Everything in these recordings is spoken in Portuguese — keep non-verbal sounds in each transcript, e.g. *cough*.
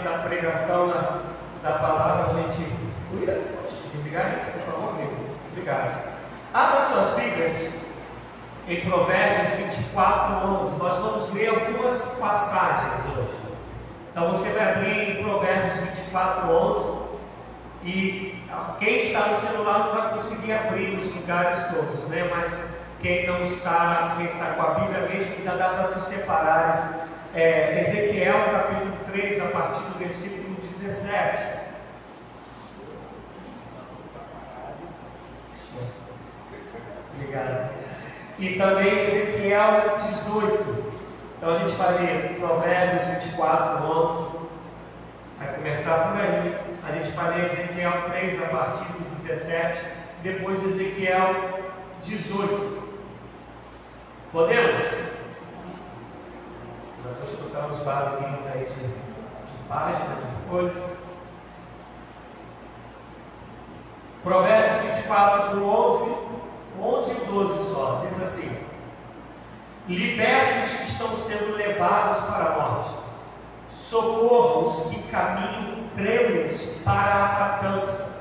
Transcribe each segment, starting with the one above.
momento da pregação da, palavra, a gente. Obrigado, por favor, amigo. Obrigado. Abra suas Bíblias em Provérbios 24, 11. Nós vamos ler algumas passagens hoje. Então você vai abrir em Provérbios 24, 11. E quem está no celular não vai conseguir abrir os lugares todos, né? Mas quem não está, quem está com a Bíblia mesmo, já dá para tu separares. É, Ezequiel capítulo 3, a partir do versículo 17. Obrigado. E também Ezequiel 18. Então a gente vai ler Provérbios 24, 11. Vai começar por aí. A gente vai ler Ezequiel 3 a partir do 17. Depois Ezequiel 18. Podemos? Estou escutando os barulhinhos aí de, de páginas, de folhas. Provérbios 24, do 11 11 e 12 só, diz assim: Liberte os que estão sendo levados para a morte, socorra os que caminham trêmulos para a matança.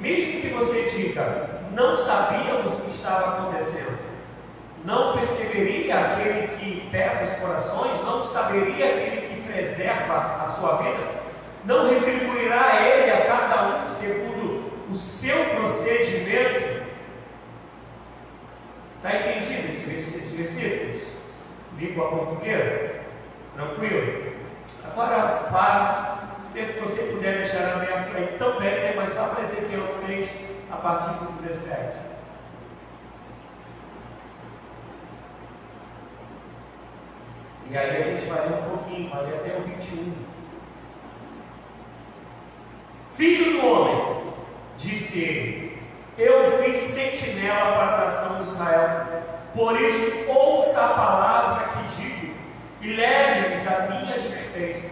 Mesmo que você diga, não sabíamos o que estava acontecendo, não perceberia aquele que pesa os corações, não saberia aquele que preserva a sua vida, não retribuirá ele a cada um segundo o seu procedimento Está entendido esses esse versículos? Língua portuguesa? Tranquilo? Agora fala, se você puder deixar aberto aí também, né? mas vá para Ezequiel 3, a partir do 17. E aí a gente vai ler um pouquinho, vai ler até o 21. Filho do homem, disse ele, eu fiz sentinela para a nação de Israel. Por isso, ouça a palavra que digo e leve-lhes a minha advertência.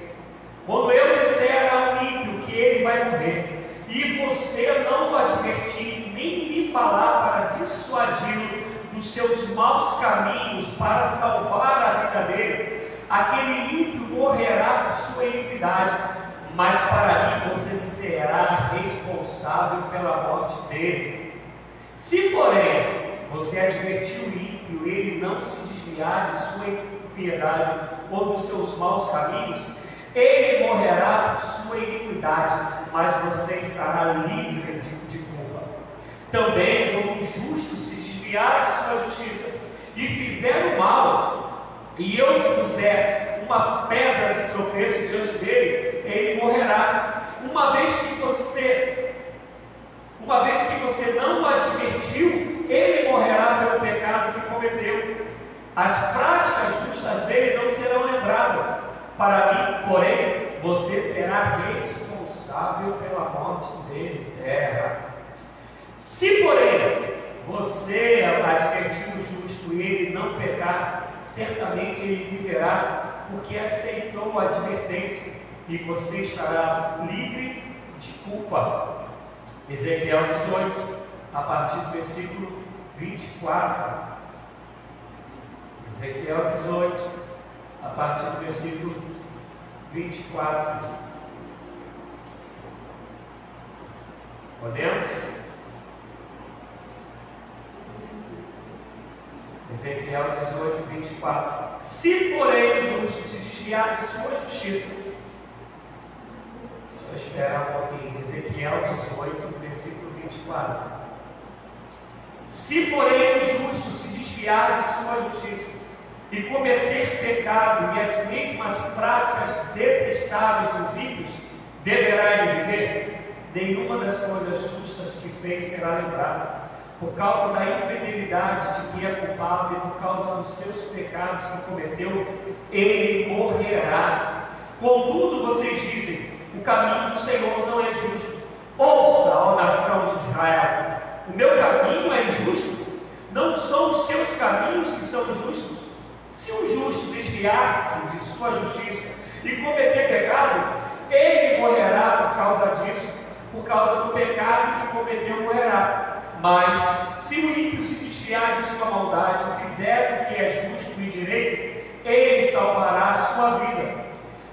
Quando eu disser ao ímpio que ele vai morrer, e você não o advertir, nem lhe falar para dissuadi-lo dos seus maus caminhos, para salvar a vida dele, aquele ímpio morrerá por sua iniquidade, mas para mim você será responsável pela morte dele. Se, porém, você advertir o ímpio, ele não se desviar de sua impiedade ou dos seus maus caminhos, ele morrerá por sua iniquidade, mas você estará livre de, de culpa. Também, quando o justo se de sua justiça e fizer o mal, e eu puser uma pedra de tropeço diante dele, ele morrerá. Uma vez que você, uma vez que você não o advertiu, ele morrerá pelo pecado que cometeu. As práticas justas dele não serão lembradas. Para mim, porém, você será responsável pela morte dele, terra. Se, porém, você advertir o justo e ele não pecar, certamente ele viverá, porque aceitou a advertência e você estará livre de culpa. Ezequiel 18, a partir do versículo 24. Ezequiel 18, a partir do versículo 24. Podemos? Ezequiel 18, 24. Se, porém, o justo se desviar de sua justiça, só esperar um pouquinho. Ezequiel 18, versículo 24. Se, porém, o justo se desviar de sua justiça e cometer pecado e as mesmas práticas detestáveis dos ímpios, deverá ele viver? Nenhuma das coisas justas que fez será lembrada por causa da infidelidade de que é culpado e por causa dos seus pecados que cometeu, ele morrerá. Contudo, vocês dizem: o caminho do Senhor não é justo. Ouça, ó nação de Israel: o meu caminho é injusto. Não são os seus caminhos que são justos. Se o justo desviar-se de sua justiça e cometer pecado, ele morrerá por causa disso, por causa do pecado que cometeu, morrerá. Mas se o ímpio se desviar de sua maldade, fizer o que é justo e direito, ele salvará a sua vida.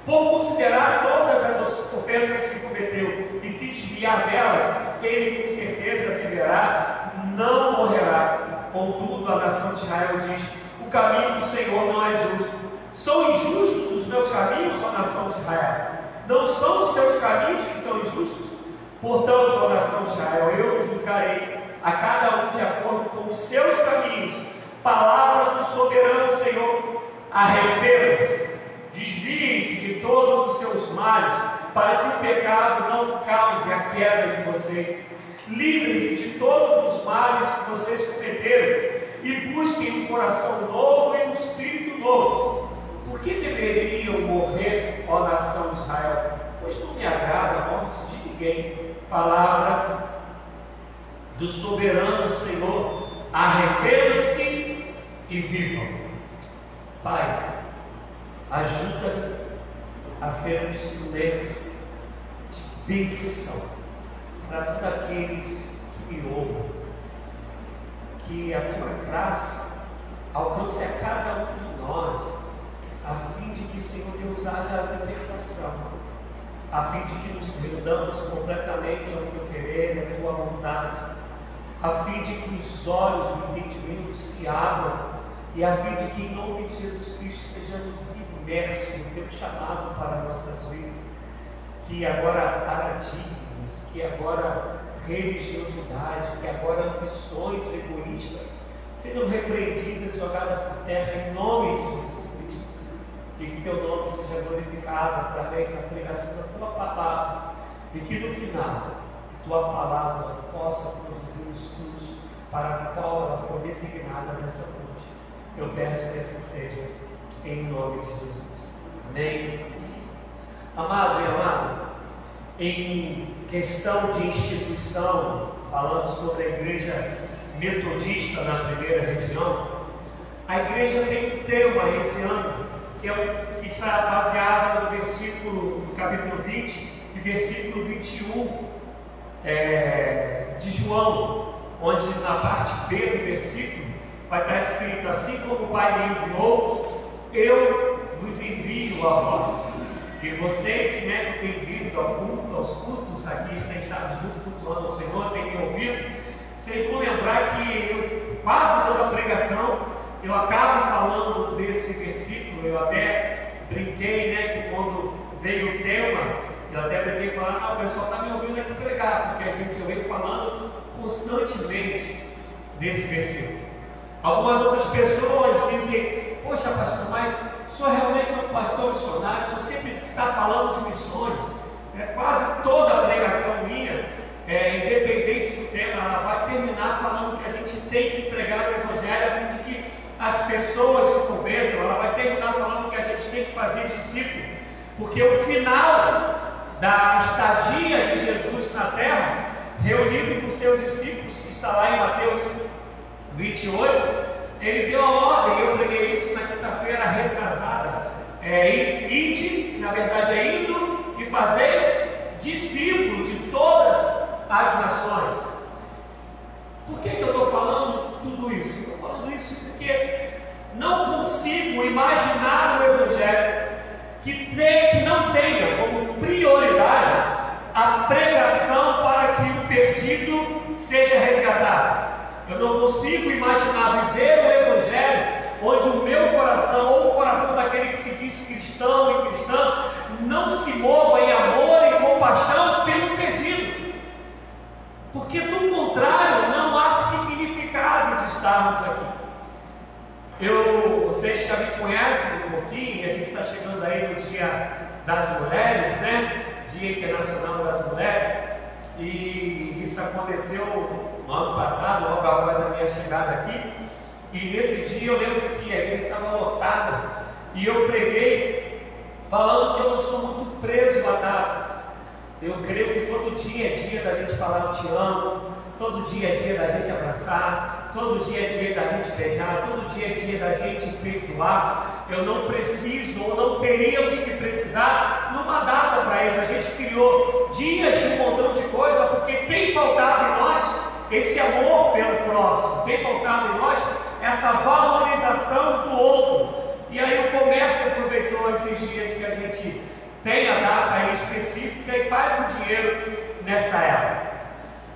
Por considerar todas as ofensas que cometeu e se desviar delas, ele com certeza viverá, não morrerá. Contudo, a nação de Israel diz: O caminho do Senhor não é justo. São injustos os meus caminhos, ó nação de Israel. Não são os seus caminhos que são injustos? Portanto, ó nação de Israel, eu julgarei a cada um de acordo com os seus caminhos. Palavra do soberano Senhor, arrependam-se, desviem-se de todos os seus males, para que o pecado não cause a queda de vocês. Livrem-se de todos os males que vocês cometeram e busquem um coração novo e um espírito novo. Por que deveriam morrer, ó nação de Israel? Pois não me agrada a morte de ninguém. Palavra do soberano Senhor, arrependam-se e vivam. Pai, ajuda-me a ser um instrumento de bênção para todos aqueles que me ouvem. Que a tua graça alcance a cada um de nós, a fim de que, Senhor Deus, haja a libertação, a fim de que nos rendamos completamente ao teu querer à tua vontade, a fim de que os olhos do entendimento se abram e a fim de que, em nome de Jesus Cristo, sejamos imersos no teu chamado para nossas vidas, que agora paradigmas, que agora religiosidade, que agora ambições egoístas sejam repreendidas e jogadas por terra em nome de Jesus Cristo. E que teu nome seja glorificado através da pregação da tua palavra. E que no final tua palavra possa produzir os frutos para o qual ela foi designada nessa noite. Eu peço que assim seja, em nome de Jesus. Amém. Amado e amado, em questão de instituição, falando sobre a igreja metodista na primeira região, a igreja tem um tema esse ano, que, é, está baseado no versículo, no capítulo 20 e versículo 21 é, de João, onde na parte B do versículo vai estar escrito: Assim como o Pai me enviou, eu vos envio a vós. E vocês né, que têm vindo ao culto, aos cultos aqui, têm estado junto cultuando o Senhor, têm me ouvido, vocês vão lembrar que eu, quase toda a pregação eu acabo falando desse versículo, eu até brinquei, né, que quando veio o tema, eu até brinquei falando, ah, o pessoal está me ouvindo aqui pregar, porque a gente veio falando constantemente desse versículo. Algumas outras pessoas dizem, poxa pastor, mas o senhor realmente é um pastor missionário, o senhor sempre está falando de missões. É, quase toda a pregação minha, é, independente do tema, ela vai terminar falando que a gente tem que pregar o Evangelho a fim de que as pessoas se convertam. Ela vai terminar falando que a gente tem que fazer discípulo, porque o final da estadia de Jesus na terra, reunido com seus discípulos, que está lá em Mateus 28, ele deu a ordem, eu preguei isso na quinta-feira retrasada, é ide, na verdade é indo e fazer discípulo de todas as nações. Por que, que eu estou falando tudo isso? Estou falando isso porque não consigo imaginar o Evangelho que, que não tenha como prioridade a pregação para que o perdido seja resgatado. Eu não consigo imaginar viver o Evangelho onde o meu coração, ou o coração daquele que se diz cristão e cristã, não se mova em amor e compaixão pelo perdido. Porque do contrário, não há significado de estarmos aqui. Eu, vocês já me conhecem um pouquinho, a gente está chegando aí no Dia das Mulheres, né? Dia Internacional das Mulheres, e isso aconteceu no ano passado, logo após a minha chegada aqui, e nesse dia eu lembro que a igreja estava lotada. E eu preguei falando que eu não sou muito preso a datas. Eu creio que todo dia é dia da gente falar eu te amo, todo dia é dia da gente abraçar, todo dia é dia da gente beijar, todo dia é dia da gente perdoar. Eu não preciso ou não teríamos que precisar numa data para isso. A gente criou dias de um montão de coisa porque tem faltado em nós esse amor pelo próximo, tem faltado em nós essa valorização do outro. E aí o comércio aproveitou esses dias que a gente tem a data específica e faz um dinheiro nessa época.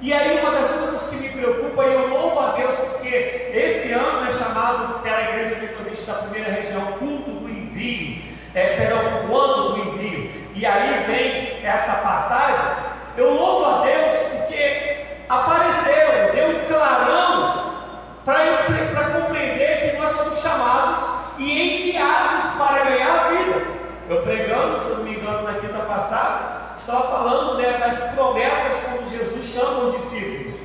E aí uma das coisas que me preocupa, e eu louvo a Deus porque esse ano é chamado pela Igreja Metodista da primeira região, culto do envio, é, pelo o ano do envio. E aí vem essa passagem. Eu louvo a Deus porque apareceu, deu um clarão para compreender que nós somos chamados e enviados para ganhar vidas. Eu pregando, se não me engano, na quinta passada, estava falando né, das promessas como Jesus chama os discípulos.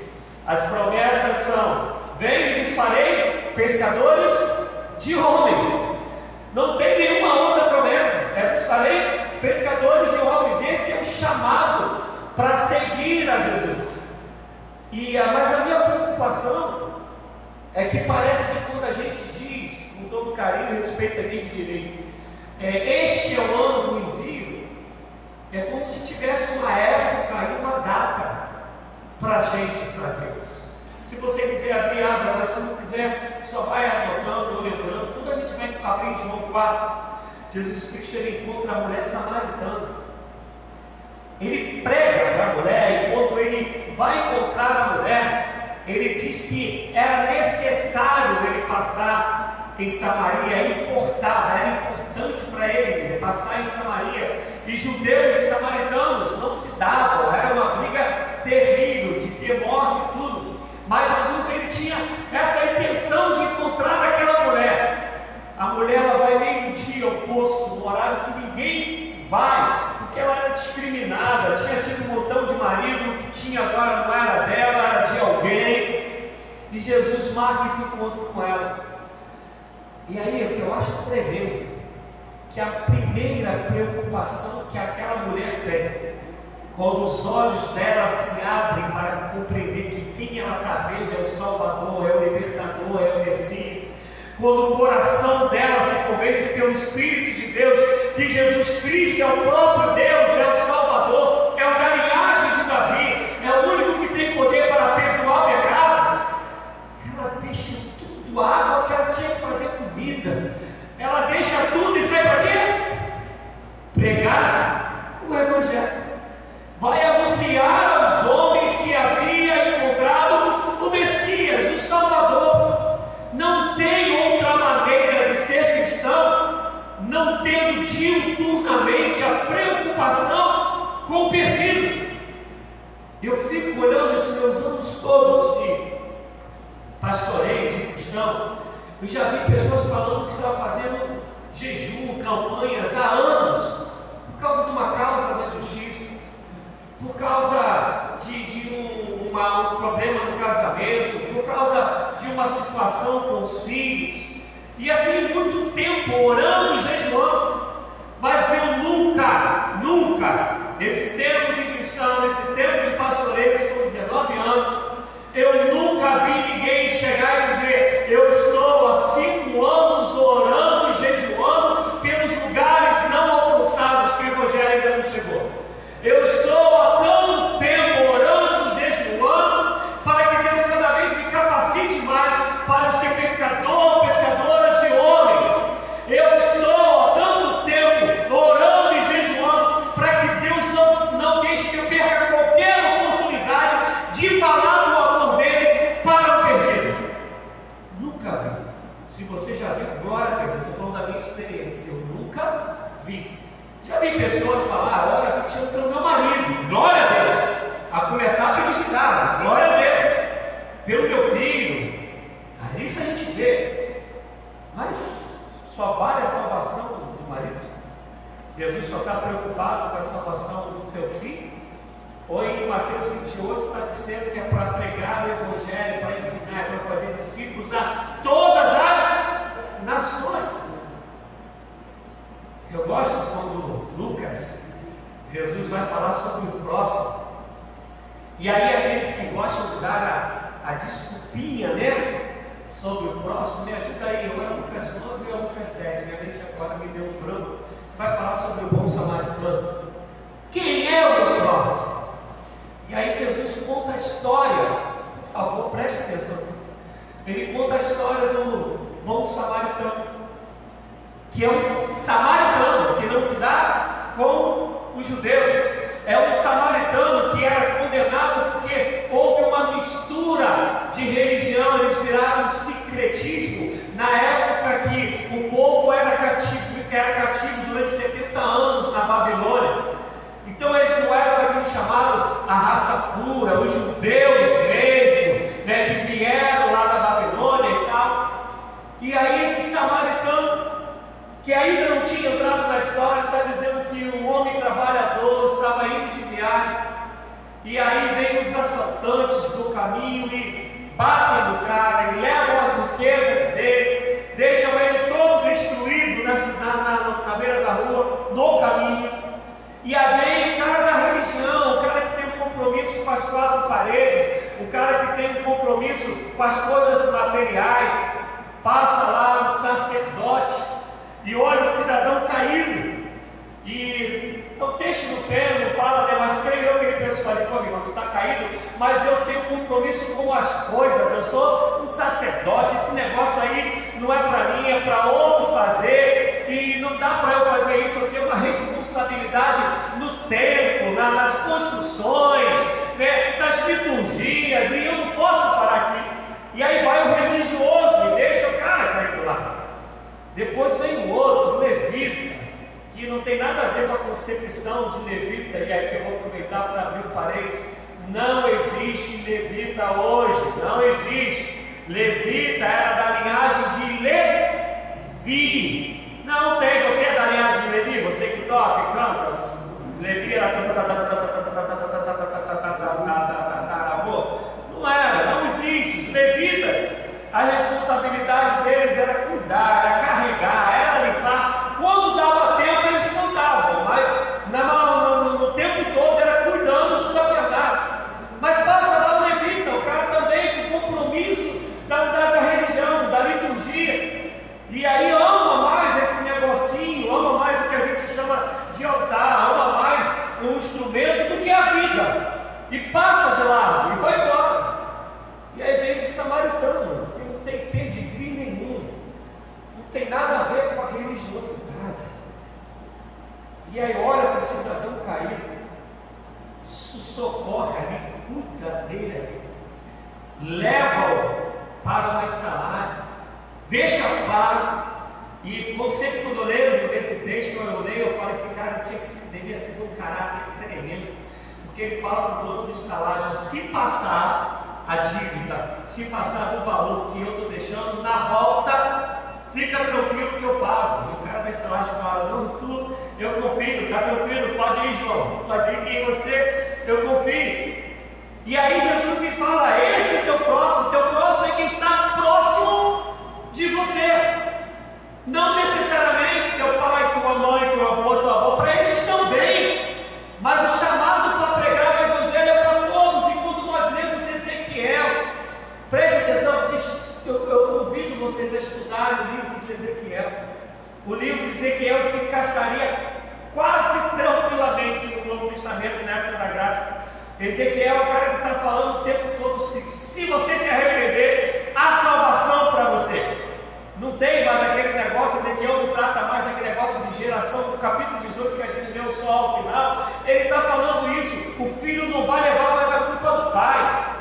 As promessas são: Venho e lhes farei pescadores de homens. Não tem nenhuma outra promessa. É vos farei pescadores de homens. Esse é o chamado para seguir a Jesus. E, mas a minha preocupação é que parece que quando a gente diz, com todo carinho e respeito a quem de direito, é, este é o ano do envio, é como se tivesse uma época e uma data para a gente fazer isso. Se você quiser abrir, abra, mas se não quiser, só vai anotando ou lembrando. Quando a gente vai abrir João 4, Jesus Cristo ele encontra a mulher samaritana. Ele prega para a mulher, e quando ele vai encontrar a mulher, ele diz que era necessário ele passar em Samaria importava, era importante para ele passar em Samaria. E judeus e samaritanos não se davam, era uma briga terrível, de ter morte e tudo. Mas Jesus ele tinha essa intenção de encontrar aquela mulher. A mulher ela vai meio-dia ao poço, no horário que ninguém vai, porque ela era discriminada, tinha tido um montão de marido, que tinha agora não era dela, era de alguém. E Jesus marca esse encontro com ela. E aí o que eu acho tremendo, que a primeira preocupação que aquela mulher tem, quando os olhos dela se abrem para compreender que quem ela está vendo é o Salvador, é o Libertador, é o Messias, quando o coração dela se convence pelo Espírito de Deus, que Jesus Cristo é o próprio Deus, é o Salvador, é o da linhagem de Davi, é o único que tem poder para perdoar pecados, ela deixa tudo água que ela tinha que fazer vida. Ela deixa tudo e sai para quê? Pregar o Evangelho. Vai anunciar aos homens que havia encontrado o Messias, o Salvador. Não tem outra maneira de ser cristão, não tendo diuturnamente a preocupação com o perdido. Eu fico olhando esses meus anos todos de pastoreio, de cristão, eu já vi pessoas falando que estava fazendo jejum, campanhas há anos, por causa de uma causa da justiça, por causa de, de um, uma, um problema no casamento, por causa de uma situação com os filhos, e assim muito tempo orando e jejuando, mas eu nunca, nunca, nesse tempo de cristão, nesse tempo de pastoreio, que são 19 anos, eu nunca vi ninguém chegar e dizer: Eu estou há cinco anos orando e jejuando pelos lugares não alcançados que o Evangelho ainda não chegou. Eu estou há tanto tempo orando, jejuando, para que Deus cada vez me capacite mais para ser pescador, pescadora de homens. Eu estou há tanto tempo orando e jejuando para que Deus não, não deixe que eu perca qualquer oportunidade de falar glória a Deus, eu estou falando da minha experiência, eu nunca vi. Já vi pessoas falar, olha, eu te chamo pelo meu marido, glória a Deus, a começar pelos de casa, glória a Deus, pelo meu filho, aí isso a gente vê, mas só vale a salvação do marido? Jesus só está preocupado com a salvação do teu filho? Ou em Mateus 28 está dizendo que é para pregar o Evangelho, para ensinar, para fazer discípulos a todas as nações. Eu gosto quando Lucas, Jesus vai falar sobre o próximo. E aí aqueles que gostam de dar a, a desculpinha, né? Sobre o próximo, me ajuda aí, ou é Lucas 9 ou é Lucas 10, minha mente agora me deu um branco, vai falar sobre o bom samaritano. Quem é o meu próximo? E aí Jesus conta a história, por favor, preste atenção nisso. Ele conta a história do bom samaritano, que é um samaritano que não se dá com os judeus, é um samaritano que era condenado porque houve uma mistura de religião, eles viraram sincretismo, na época que o povo era cativo, era cativo durante 70 anos na Babilônia. Então eles não eram aquele chamado a raça pura, os judeus mesmo, né, que vieram lá da Babilônia e tal. E aí esse samaritano, que ainda não tinha entrado na história, está dizendo que um homem trabalhador estava indo de viagem. E aí vem os assaltantes do caminho e batem no cara e levam as riquezas dele, deixam ele todo destruído na, na, na beira da rua, no caminho. E aí vem o cara da religião, o cara que tem um compromisso com as quatro paredes, o cara que tem um compromisso com as coisas materiais, passa lá um sacerdote e olha o cidadão caído. E o texto do não fala, né, mas creio eu que ele pensa, olha, pô, irmão, tu está caído, mas eu tenho compromisso com as coisas, eu sou um sacerdote, esse negócio aí não é para mim, é para outro fazer, e não dá para eu fazer isso, eu tenho uma *laughs* responsabilidade no tempo, na, nas construções, né, nas liturgias, e eu não posso parar aqui. E aí Depois vem o outro, levita, que não tem nada a ver com a concepção de levita, e aqui eu vou aproveitar para abrir o parênteses. Não existe levita hoje, não existe. Levita era da linhagem de Levi. Não tem, você é da linhagem de Levi, você que toca e canta. Levi era. Não era, não existe. Os levitas, a responsabilidade deles era cuidar, era carregar, era limpar. Quando dava tempo, eles cantavam, mas no, no, no tempo todo era cuidando do tabernáculo. Mas passa lá o levita, o cara também com compromisso da, da, da religião, da liturgia. E aí ama mais esse negocinho, ama mais o que a gente chama de altar, ama mais um instrumento do que a vida. E passa de lado e vai embora. E aí vem o samaritano, que não tem pedigree nenhum, não tem nada a ver com a religiosidade. E aí olha para o cidadão caído, socorre ali, cuida dele leva-o para uma estalagem, deixa claro. E você, quando eu lembro desse texto, eu leio, eu falo, esse cara tinha que, devia ser um caráter tremendo, porque ele fala para o dono de estalagem, se passar a dívida, se passar do valor que eu estou deixando, na volta, fica tranquilo que eu pago. E o cara da estalagem fala, não, tu, eu confio, está tranquilo, pode ir, João, pode ir em você, eu confio. E aí Jesus me fala, esse teu próximo, teu próximo é quem está próximo de você. Não necessariamente teu pai, tua mãe, teu avô, tua avó, para esses também. Mas o chamado para pregar Preste atenção, vocês, eu, eu convido o livro de Ezequiel. O livro de Ezequiel se encaixaria quase tranquilamente no Novo Testamento, na época da graça. Ezequiel é o cara que está falando o tempo todo: se, se você se arrepender, há salvação para você. Não tem mais aquele negócio, Ezequiel não trata mais daquele negócio de geração, do capítulo 18 que a gente leu só ao final. Ele está falando isso: o filho não vai levar mais a culpa do pai.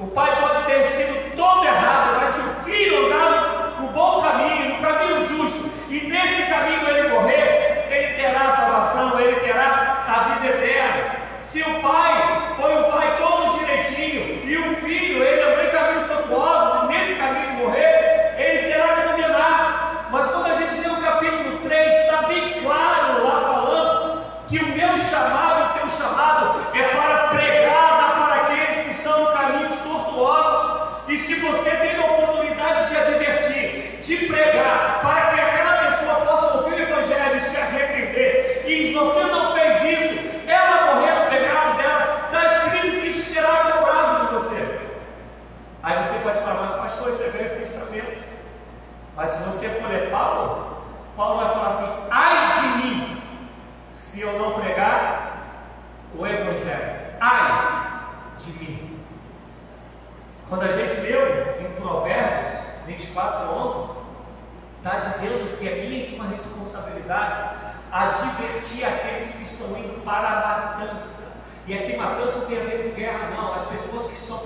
O pai pode ter sido todo errado, mas se o filho andar no bom caminho, no caminho justo, e nesse caminho ele morrer, ele terá a salvação, ele terá a vida eterna. Se o pai foi um pai todo direitinho, e o filho, ele andou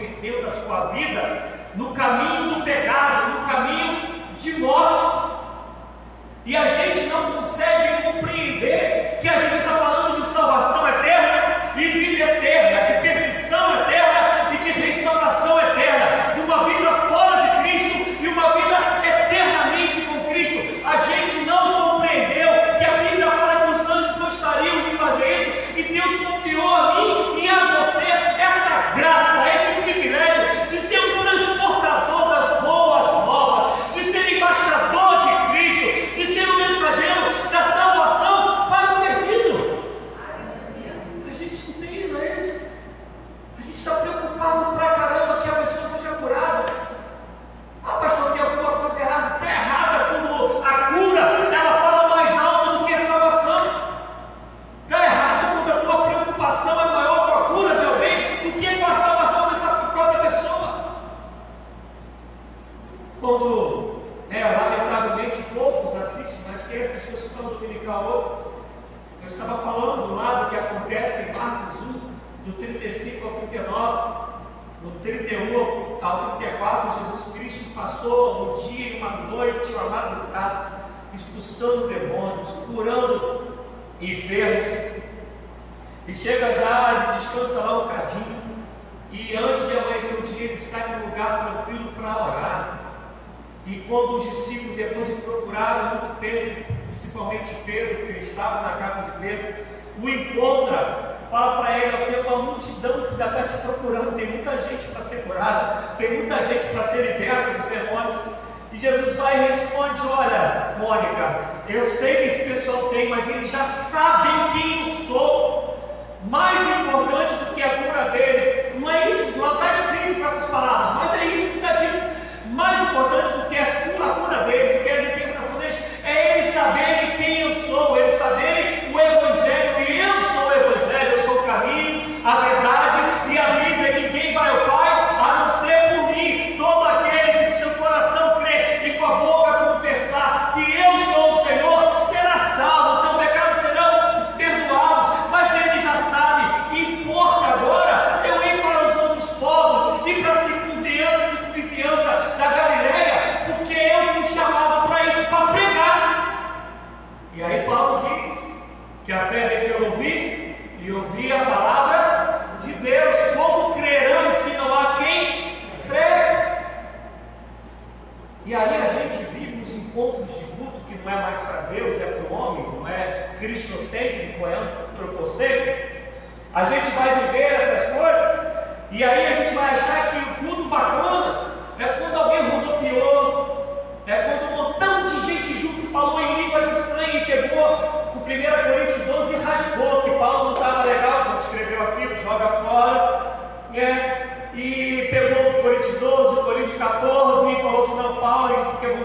perdeu da sua vida no caminho do pecado, no caminho de morte. E a gente não consegue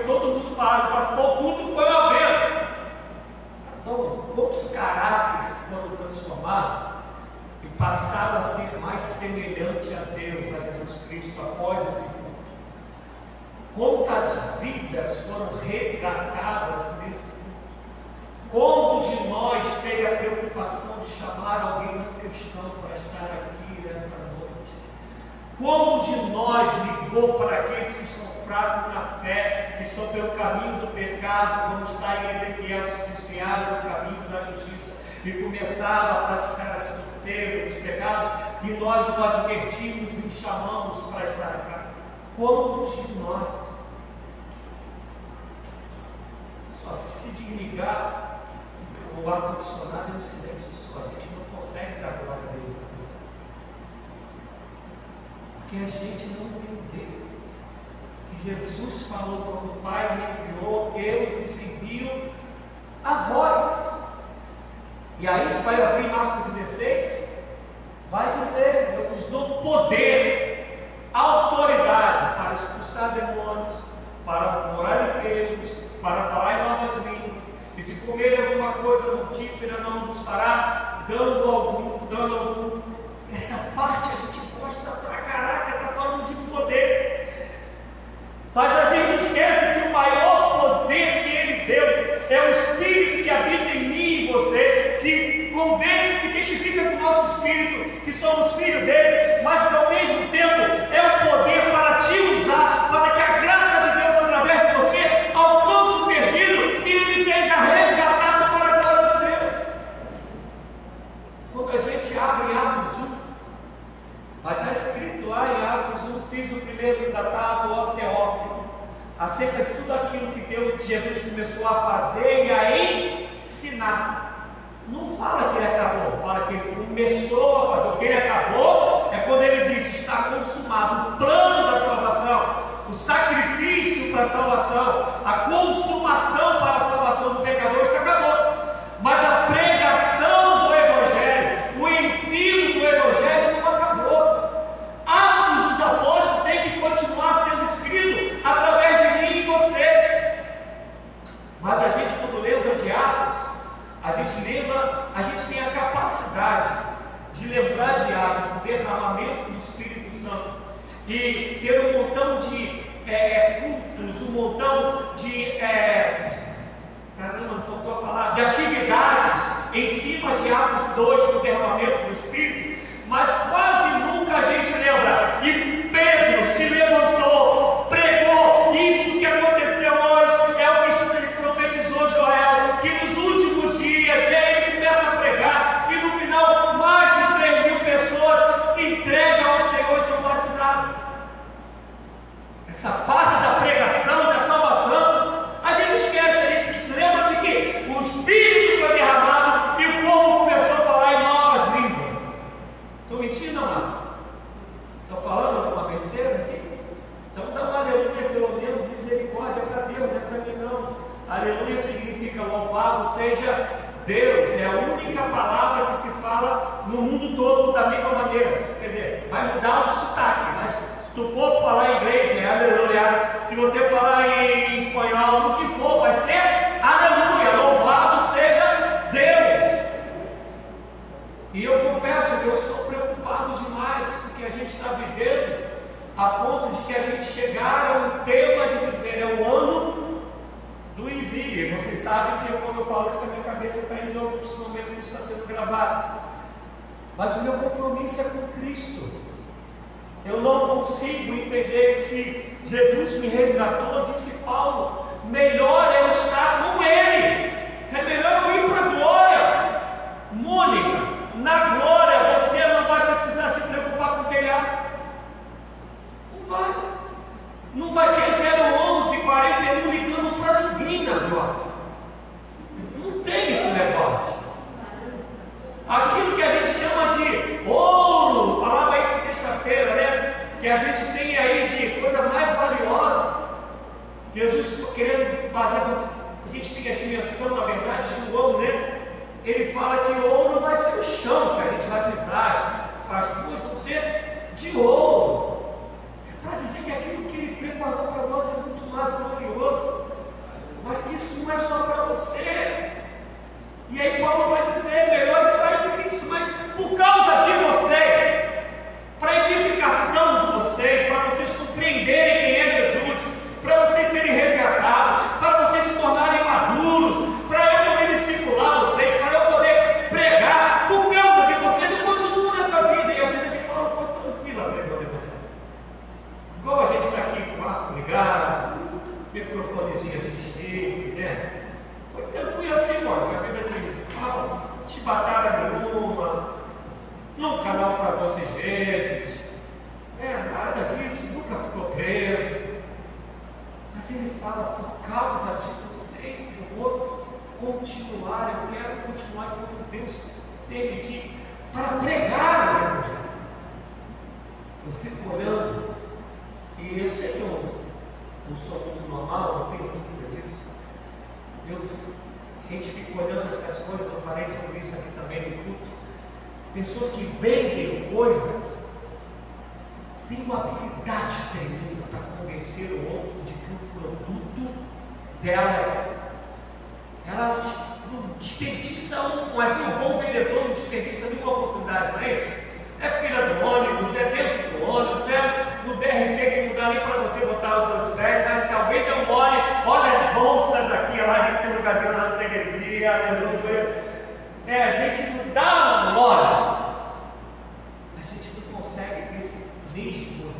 todo mundo fala, assim, o do culto foi uma bênção. Então, quantos caráteres foram transformados e passaram a ser mais semelhante a Deus, a Jesus Cristo, após esse culto? Quantas vidas foram resgatadas nesse culto? Quantos de nós teve a preocupação de chamar alguém não cristão para estar aqui nessa noite? Quanto de nós ligou para aqueles que são fracos na fé, que são pelo caminho do pecado, como está em Ezequiel, se desviaram do caminho da justiça e começaram a praticar a surpresa dos pecados, e nós o advertimos e o chamamos para estar aqui. Quantos de nós só se dignificar o ar-condicionado é um silêncio só, a gente não consegue dar glória que a gente não entendeu. Que Jesus falou quando o Pai me enviou, eu vos envio a voz. E aí tu vai abrir Marcos 16, vai dizer, eu vos dou poder, autoridade para expulsar demônios, para curar enfermos, para falar em novas línguas, e se comer alguma coisa mortífera não nos fará dando algum, dando algum essa parte a gente gosta pra caraca, tá falando de poder. Mas a gente esquece que o maior poder que ele deu é o Espírito que habita em mim e você, que convence, que testifica com o nosso Espírito que somos filhos dele, mas que ao mesmo tempo é o poder para te usar, acerca de tudo aquilo que Deus, Jesus começou a fazer e a ensinar. Não fala que ele acabou, fala que ele começou a fazer. O que ele acabou é quando ele disse: está consumado o plano da salvação, o sacrifício para a salvação, a consumação para a salvação do pecador. Isso acabou. Mas a pregação do Evangelho, o ensino do Evangelho não acabou. Atos dos Apóstolos tem que continuar sendo escrito através de mim e você. Mas a gente, quando lembra de Atos, a gente lembra, a gente tem a capacidade de lembrar de Atos, do derramamento do Espírito Santo e ter um montão de é, cultos, um montão de é, caramba, faltou a palavra, de atividades em cima de Atos 2 do derramamento do Espírito, mas quase nunca a gente lembra. E Pedro se levantou, pregou isso que aconteceu hoje, é o que profetizou Joel, que nos últimos dias ele começa a pregar, e no final mais de 3 mil pessoas se entregam ao Senhor e são batizadas. Essa parte da pregação, da salvação, a gente esquece, a gente se lembra de que o Espírito foi derramado e o povo começou a falar em novas línguas. Estou mentindo, amado? Estou falando alguma besteira aqui? Então dá uma aleluia, pelo menos misericórdia para Deus, não é para mim não. Aleluia significa louvado seja Deus, é a única palavra que se fala no mundo todo da mesma maneira. Quer dizer, vai mudar o sotaque, mas se tu for falar inglês, é aleluia. Se você falar em espanhol, no que for, vai ser aleluia, louvado seja Deus. E eu confesso que eu estou preocupado demais com o que a gente está vivendo, a ponto de que a gente chegar a um tema de dizer é o ano do envio. E vocês sabem que eu, quando eu falo isso, a minha cabeça está em jogo, principalmente isso está sendo gravado. Mas o meu compromisso é com Cristo. Eu não consigo entender se Jesus me resgatou, disse Paulo, melhor é eu estar com Ele. É melhor eu ir para a glória. Mônica, na glória você não vai precisar se preocupar com o telhado. Não vai. Não vai ter 011, 41 ligando para ninguém na glória. Não tem esse negócio. Aquilo que a gente chama de ouro, falava isso sexta-feira, né? Que a gente tem aí de coisa mais valiosa. Jesus querendo fazer com que a gente tenha a dimensão, na verdade, de ouro, né? Ele fala que o ouro vai ser o chão que a gente vai pisar, as coisas vão ser de ouro. É para dizer que aquilo que ele preparou para nós é muito mais glorioso. Mas que isso não é só para você. E aí Paulo vai dizer, melhor estar em Cristo, mas por causa de vocês, para edificação de vocês, para vocês compreenderem quem é Jesus, para vocês serem resgatados, para vocês se tornarem maduros, para eu poder discipular vocês, para eu poder pregar, por causa de vocês eu continuo nessa vida, e a vida de Paulo foi tranquila pregando o Evangelho. Igual a gente está aqui com o arco ligado, microfonezinho assistindo, né? Foi tranquilo assim, mano, que a Bíblia diz, ah, chibatada nenhuma, nunca naufragou seis vezes, é, nada disso, nunca ficou preso. Mas ele fala, por causa de vocês, eu vou continuar, eu quero continuar enquanto Deus permitir para pregar o Evangelho. Eu fico olhando, e eu sei que eu sou muito normal, não tenho dúvida disso. Eu, a gente fica olhando essas coisas, eu falei sobre isso aqui também no culto. Pessoas que vendem coisas têm uma habilidade tremenda para convencer o outro de que o produto dela é. Ela não desperdiça um, mas um bom vendedor não desperdiça nenhuma oportunidade, não é isso? É fila do ônibus, é dentro do ônibus, é no DRT que dá nem para você botar os seus pés, mas se alguém deu mole, olha as bolsas aqui, lá a gente tem um lugarzinho na freguesia, aleluia. É, a gente não dá mole. A gente não consegue ter esse mesmo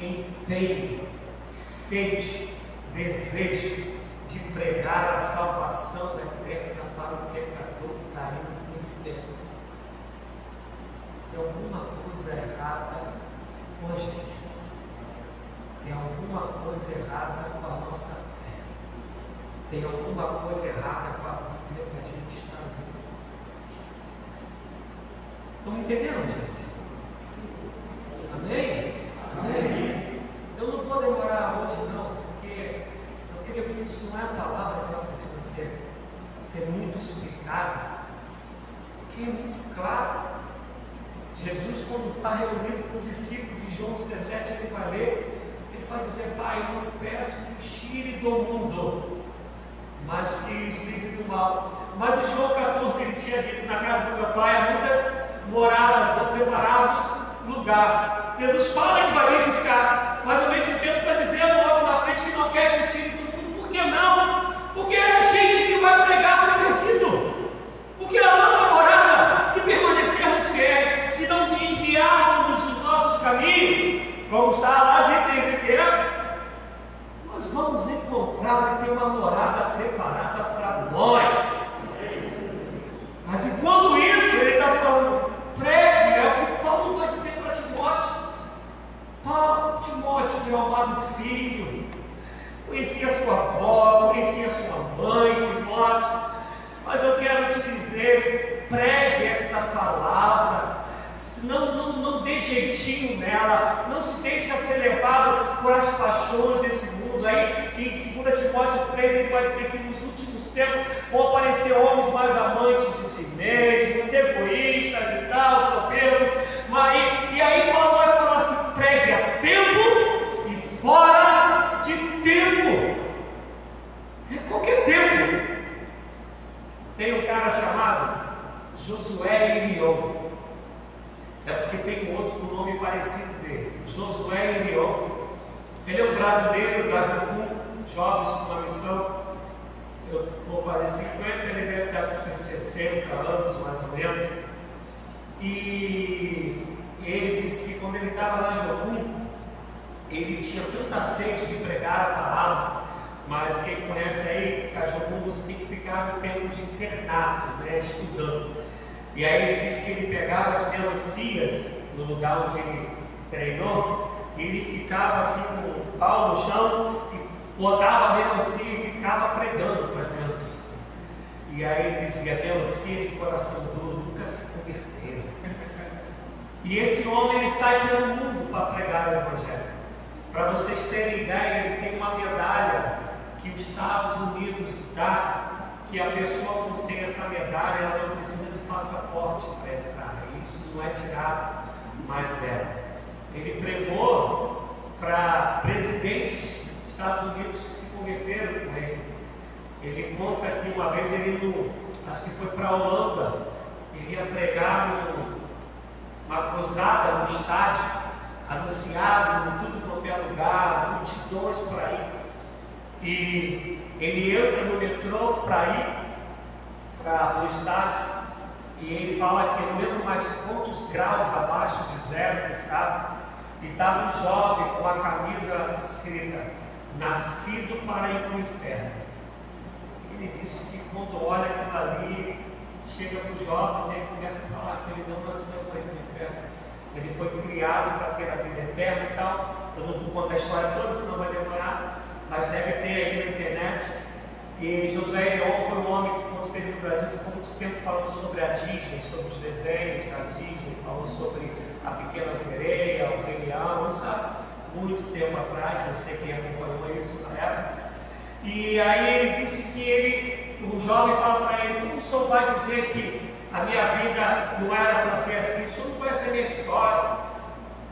empenho, sede, desejo de pregar a salvação eterna para o pecador que está indo para o inferno. tem alguma coisa errada com a gente. Tem alguma coisa errada com a nossa fé. Tem alguma coisa errada com a Bíblia que a gente está lendo. Estão entendendo, gente? Amém? Amém? Eu não vou demorar hoje, não, porque eu creio que isso não é a palavra que ela precisa ser, ser muito explicada, porque é muito claro. Jesus, quando está reunido com os discípulos, em João 17, ele vai ler, Pai, eu peço que tire do mundo, mas que os livre do mal. Mas em João 14, ele tinha dito: Na casa do meu pai há muitas moradas, vou preparar-vos lugar. Jesus fala que vai vir buscar, mas ao mesmo tempo está dizendo logo na frente que não quer que os tire do mundo. Por que não? Porque é a gente que vai pregar para o perdido. Porque a nossa morada, se permanecermos fiéis, se não desviarmos dos nossos caminhos, como está lá de Ezequiel, vamos encontrar e ter uma morada preparada para nós. Mas enquanto isso, ele está falando, pregue, é o que Paulo vai dizer para Timóteo. Paulo, Timóteo, meu amado filho, conhecia sua avó, conhecia sua mãe, Timóteo, mas eu quero te dizer, pregue esta palavra, não, não, não dê jeitinho nela, não se deixe ser levado por as paixões desse mundo. Aí em 2 Timóteo 3 ele vai dizer que nos últimos tempos vão aparecer homens mais amantes de si mesmos, egoístas e tal, soberbos. Mas, e aí Paulo vai falar assim: pregue a tempo e fora de tempo. É qualquer tempo. Tem um cara chamado Josué Irion. É porque tem um outro com nome parecido dele, Josué Irion. Ele é um brasileiro da Jocum, jovens com uma missão. Eu vou fazer 50, ele deve estar com seus 60 anos mais ou menos. E ele disse que quando ele estava na Jocum, ele tinha tanta sede de pregar a palavra, mas quem conhece aí, a Jocum você tem que ficar no tempo de internato, né, estudando. E aí ele disse que ele pegava as melancias no lugar onde ele treinou, e ele ficava assim com o pau no chão e botava a melancia e ficava pregando para as melancias. E aí ele dizia, melancia de coração duro nunca se converteram. E esse homem ele sai pelo mundo para pregar o Evangelho. Para vocês terem ideia, ele tem uma medalha que os Estados Unidos dá que a pessoa que tem essa medalha ela não precisa de passaporte para entrar. Isso não é tirado mais dela. Ele pregou para presidentes dos Estados Unidos que se converteram com ele. Ele conta que uma vez ele, acho que foi para a Holanda, ele ia pregar uma cruzada no estádio, anunciado em tudo quanto é lugar, multidões para ir. E ele entra no metrô para ir para o estádio e ele fala que eu não lembro mais quantos graus abaixo de zero que estava. E estava um jovem com a camisa escrita Nascido para ir para o inferno. Ele disse que quando olha aquilo ali, chega para o jovem e começa a falar que ele não nasceu para ir para o inferno. Ele foi criado para ter a vida eterna e tal. Eu não vou contar a história toda, senão vai demorar mas deve ter aí na internet. E José Leon foi um homem que, quando esteve no Brasil, ficou muito tempo falando sobre a Disney, sobre os desenhos da Disney, falou sobre a Pequena Sereia, o Rei isso há muito tempo atrás, eu sei quem acompanhou isso na época. E aí ele disse que ele, o jovem fala para ele, como o senhor vai dizer que a minha vida não era para ser assim? O senhor não conhece a minha história.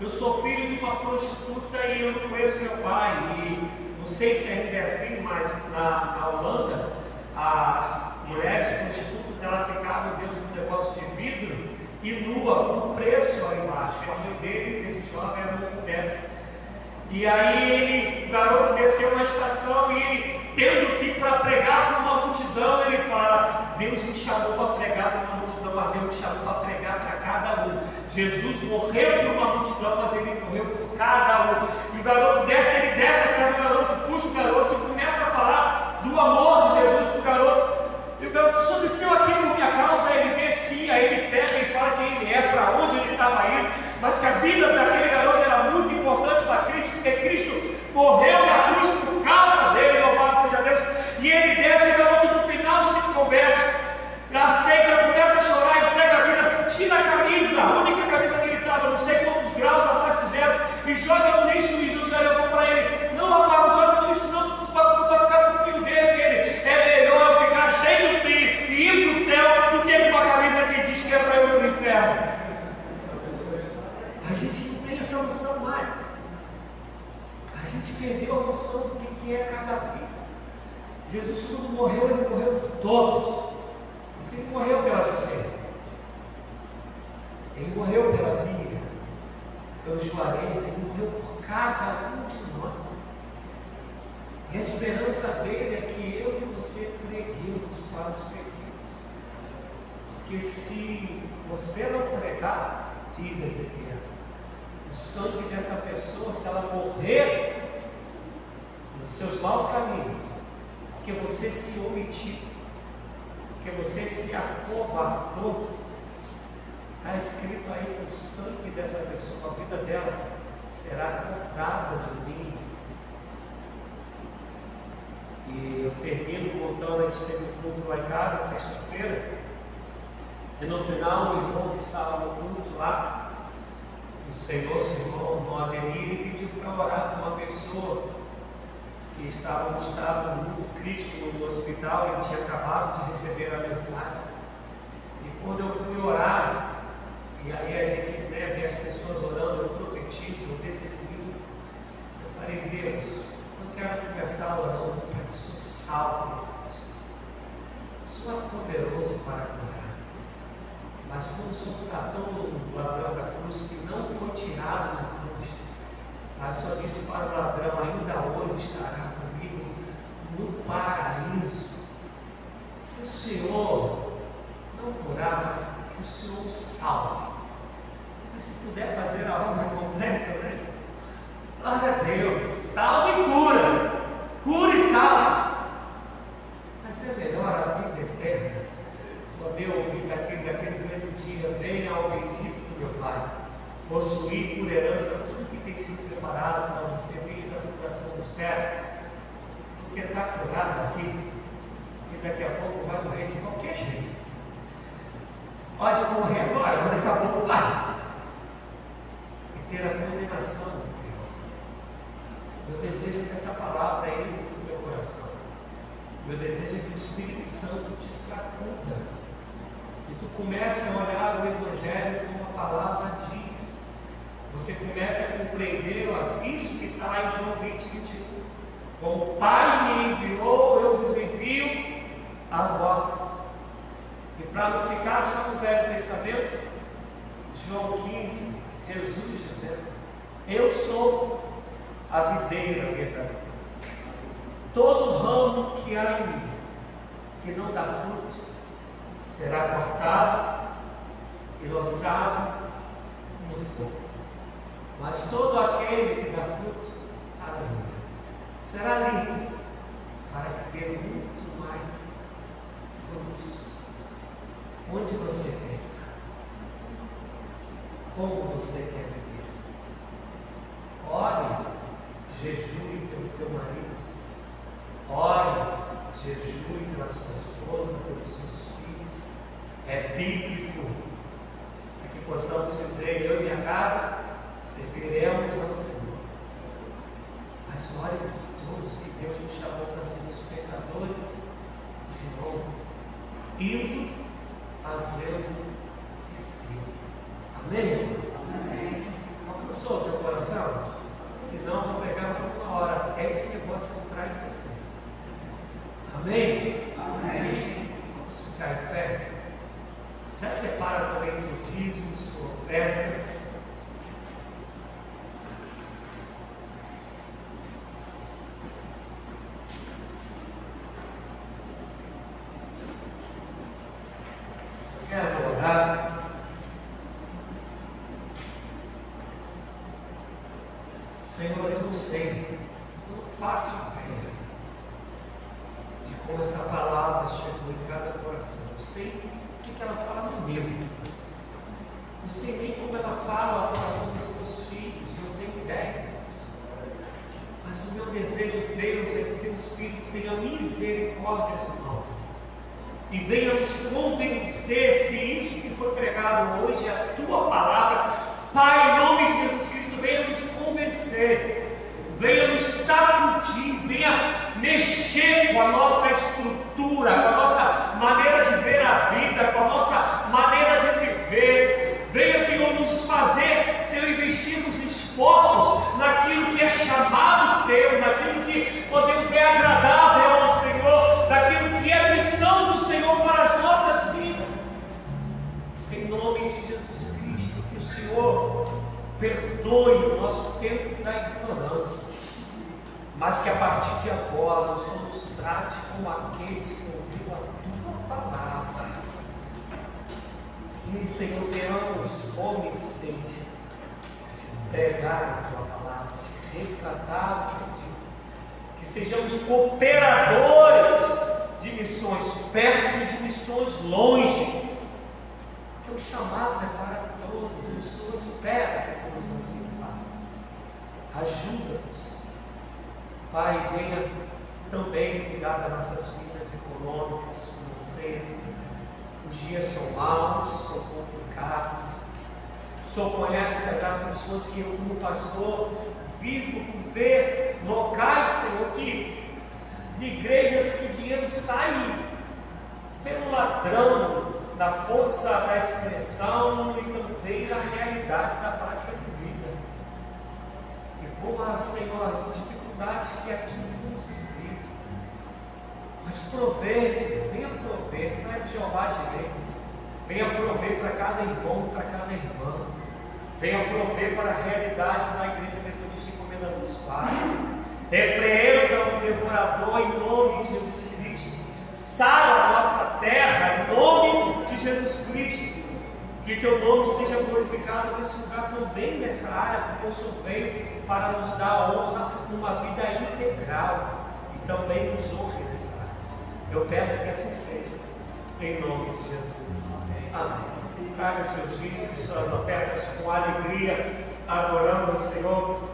Eu sou filho de uma prostituta e eu não conheço meu pai. E não sei se ainda é assim, mas na, na Holanda, as mulheres prostitutas elas ficavam dentro de um negócio de vidro e nua, com preço lá embaixo. E a mãe dele, esse jovem, era muito dessa. E aí ele, o garoto desceu na estação e ele, tendo que ir para pregar para uma multidão, ele fala: Deus me chamou para pregar para uma multidão, mas Deus me chamou para pregar para cada um. Jesus morreu por uma multidão, mas ele morreu por cada um. E o garoto desce, ele desce atrás do garoto, puxa o garoto e começa a falar do amor de Jesus para o garoto. E o garoto, desceu aqui por minha causa, ele descia, ele pega e fala quem ele é, para onde ele estava mas que a vida daquele garoto era muito importante para Cristo, porque Cristo morreu na cruz por causa dele, louvado seja Deus, e ele desce, e o garoto no final se converte, aceita, começa a chorar, entrega a vida, tira a camisa, a única camisa que ele estava, não sei quantos graus abaixo do zero, e joga no lixo, e José levou para ele, não rapaz, joga no lixo não, tu vai, tu vai ficar com um frio desse, ele, é melhor ficar cheio de frio e ir para o céu, do que com a camisa que diz que é para ir para o inferno. A gente não tem essa noção mais. A gente perdeu a noção do que é cada vida. Jesus, quando morreu, ele morreu por todos. Mas ele morreu pela você. Ele morreu pela Bíblia, pelos Juarez, ele morreu por cada um de nós. E a esperança dele é que eu e você preguemos para os perdidos. Porque se você não pregar, diz Ezequiel, o sangue dessa pessoa, se ela morrer nos seus maus caminhos, porque você se omitiu, porque você se acovardou, está escrito aí que o sangue dessa pessoa, a vida dela, será contada de mim. E eu termino contando, a gente teve um culto lá em casa, sexta-feira, e no final o irmão que estava no culto lá, o Senhor, Senhor, Ademir, ele pediu para orar por uma pessoa que estava num estado muito crítico no hospital, ele tinha acabado de receber a mensagem. E quando eu fui orar, e aí a gente né, vê as pessoas orando, eu profetizo, eu determino, eu falei, Deus, eu quero começar orando para que o Senhor salve essa pessoa. O Senhor é poderoso para curar. Mas como o Senhor tratou o ladrão da cruz, que não foi tirado da cruz, mas só disse para o ladrão: ainda hoje estará no paraíso. Se o Senhor não curar, mas que o Senhor salve. Mas se puder fazer a obra completa, né? Glória a Deus, salve e cura, cura e salve. Mas é melhor a vida eterna poder ouvir daquele, daquele grande dia: venha ao bendito do meu Pai, possuir por herança tudo que tem sido preparado para você desde a fundação dos séculos, porque está curado aqui, e daqui a pouco vai morrer de qualquer jeito. Pode morrer agora, mas daqui a pouco vai. E ter a condenação do Deus. Eu desejo que essa palavra entre no teu coração. Meu desejo é que o Espírito Santo te sacunda e tu começa a olhar o Evangelho como a palavra diz. Você começa a compreender isso que está em João 20, 21. Como o Pai me enviou, eu vos envio a vós. E para não ficar só no Velho Testamento, João 15, Jesus dizendo: Eu sou a videira verdadeira. Todo ramo que há em mim, que não dá fruto, será cortado e lançado no fogo. Mas todo aquele que dá fruto, aleluia, será limpo para dê muito mais frutos. Onde você quer estar? Como você quer viver? Ore, jejue pelo teu marido. Ore, jejue pela sua esposa, pelos seus filhos. É bíblico. É que possamos dizer, eu e minha casa serviremos ao Senhor. Mas por todos que Deus nos chamou para sermos pecadores de homens, indo fazendo discípulo. Amém? Amém. Alcançou o teu coração? Se não, vou pegar mais uma hora até esse negócio entrar em você. Amém? Amém. Vamos ficar em pé. Já separa também seu dízimo, sua oferta. Quero orar. Senhor, eu não sei, eu não faço ideia de como essa palavra chegou em cada coração. Eu sei o que ela fala no meu. Não sei nem como ela fala a coração dos meus filhos, eu tenho ideia disso. Mas o meu desejo, Deus, é que o teu Espírito tenha misericórdia de nós. E venha nos convencer se isso que foi pregado hoje, é a tua palavra, Pai, em nome de Jesus Cristo, venha nos convencer, venha nos sacudir, venha mexer com a nossa estrutura, com a nossa maneira de ver a vida, com a nossa maneira de viver. Venha, Senhor, nos fazer, Senhor, investirmos esforços naquilo que é chamado teu, naquilo que, ó Deus, é agradável ao Senhor, naquilo que é missão do Senhor para as nossas vidas. Em nome de Jesus Cristo, que o Senhor perdoe o nosso tempo da ignorância, mas que a partir de agora somos trate como aqueles que ouviram a tua palavra. E Senhor, tenhamos e sede de pregar a tua palavra, de resgatar o perdido, que sejamos cooperadores de missões perto e de missões longe, porque o chamado é para todos, e o Senhor espera que todos assim façam. Ajuda-nos, Pai, venha também cuidar das nossas vidas econômicas, financeiras. Os dias são maus, são complicados. O Senhor conhece as aflições que eu, como pastor, vivo por ver locais, Senhor, que de igrejas que dinheiro sai pelo ladrão, da força da expressão e também da realidade da prática de vida. E como, Senhor, as que aqui temos vivido. Mas prover, Senhor, venha prover, traz Jeová direito. Venha prover para cada irmão, para cada irmã. Venha prover para a realidade da Igreja Metodista Encomenda dos Pais. Repreenda o devorador em nome de Jesus Cristo. Sara a nossa terra em nome de Jesus Cristo. Que teu nome seja glorificado nesse lugar também, nessa área, porque o Senhor veio para nos dar a honra numa vida integral e também nos honre nessa área. Eu peço que assim seja, em nome de Jesus. Amém. Traga seus dízimos, suas ofertas com alegria, adorando o Senhor.